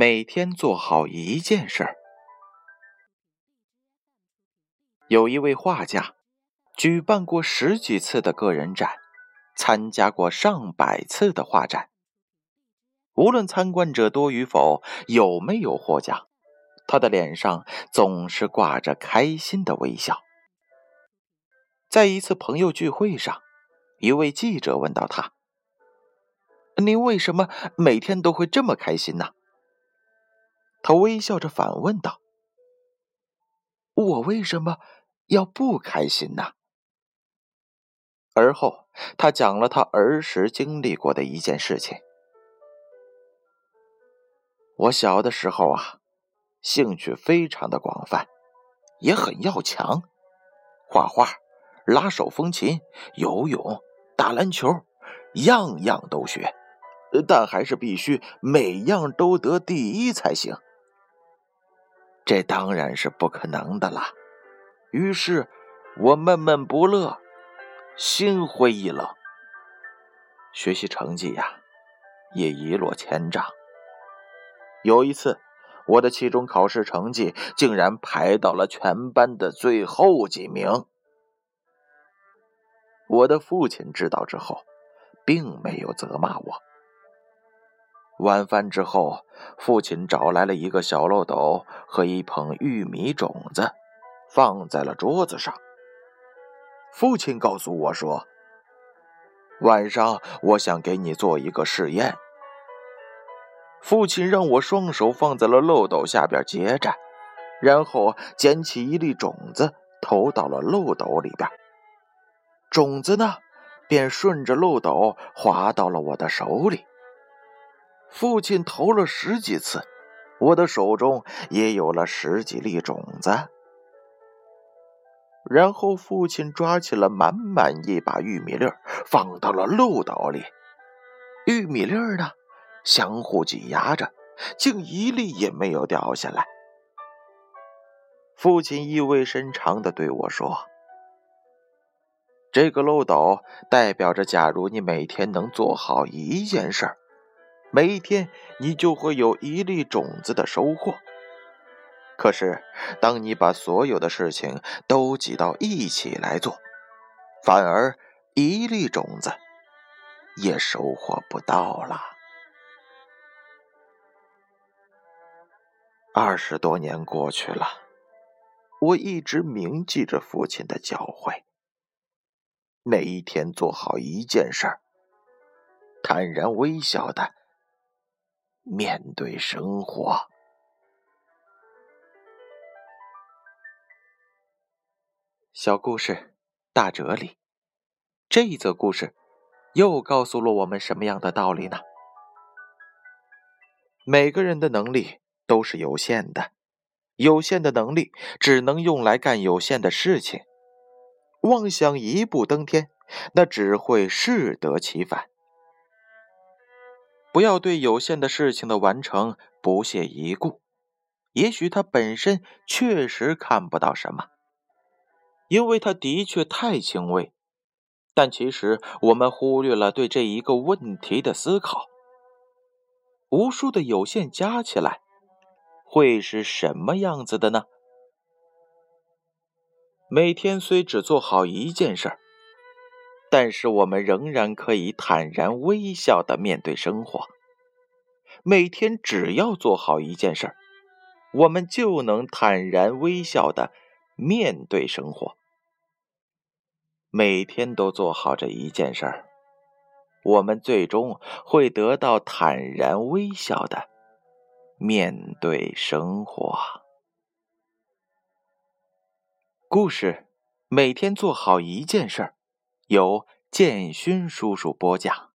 每天做好一件事儿。有一位画家，举办过十几次的个人展，参加过上百次的画展。无论参观者多与否，有没有获奖，他的脸上总是挂着开心的微笑。在一次朋友聚会上，一位记者问到他：“您为什么每天都会这么开心呢？”他微笑着反问道：“我为什么要不开心呢？”而后，他讲了他儿时经历过的一件事情。我小的时候啊，兴趣非常的广泛，也很要强，画画、拉手风琴、游泳、打篮球，样样都学，但还是必须每样都得第一才行。这当然是不可能的啦。于是，我闷闷不乐，心灰意冷，学习成绩呀，也一落千丈。有一次，我的期中考试成绩竟然排到了全班的最后几名。我的父亲知道之后，并没有责骂我。晚饭之后，父亲找来了一个小漏斗和一捧玉米种子，放在了桌子上。父亲告诉我说：“晚上我想给你做一个试验。”父亲让我双手放在了漏斗下边接着，然后捡起一粒种子投到了漏斗里边，种子呢便顺着漏斗滑到了我的手里。父亲投了十几次，我的手中也有了十几粒种子。然后父亲抓起了满满一把玉米粒放到了漏斗里，玉米粒呢？相互挤压着，竟一粒也没有掉下来。父亲意味深长的对我说：“这个漏斗代表着，假如你每天能做好一件事儿，每一天你就会有一粒种子的收获。可是，当你把所有的事情都挤到一起来做，反而一粒种子也收获不到了。”二十多年过去了，我一直铭记着父亲的教诲：每一天做好一件事儿，坦然微笑的面对生活。小故事，大哲理。这一则故事又告诉了我们什么样的道理呢？每个人的能力。都是有限的，有限的能力只能用来干有限的事情。妄想一步登天，那只会适得其反。不要对有限的事情的完成不屑一顾，也许它本身确实看不到什么，因为它的确太轻微。但其实我们忽略了对这一个问题的思考。无数的有限加起来。会是什么样子的呢？每天虽只做好一件事儿，但是我们仍然可以坦然微笑的面对生活。每天只要做好一件事儿，我们就能坦然微笑的面对生活。每天都做好这一件事儿，我们最终会得到坦然微笑的。面对生活，故事每天做好一件事儿，由建勋叔叔播讲。